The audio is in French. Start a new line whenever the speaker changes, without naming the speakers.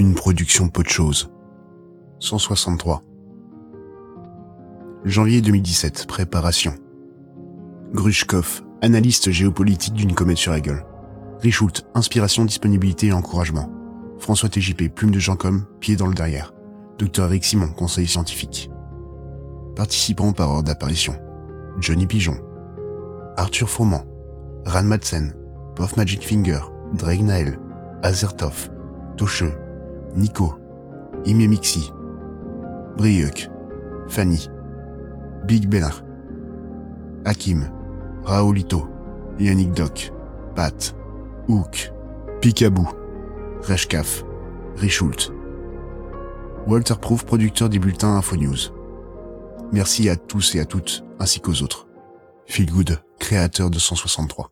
Une production peu de choses. 163. Janvier 2017. Préparation. Grushkov, analyste géopolitique d'une comète sur la gueule. Inspiration, disponibilité et encouragement. François TJP, plume de Jean Com, pied dans le derrière. Docteur Eric Simon, conseiller scientifique. Participants par ordre d'apparition. Johnny Pigeon. Arthur Fourment. Ran Madsen. Puff Magic Finger. Drake Nael. Azertov. Tocheux. Nico. Ime Mixi. Brieuc. Fanny. Big Benard. Hakim. Raoulito. Yannick Doc. Pat. Hook. Picaboo. Reshkaf. Richoult. Walter Proof, producteur des bulletins Info News. Merci à tous et à toutes, ainsi qu'aux autres. Feel Good, créateur de 163.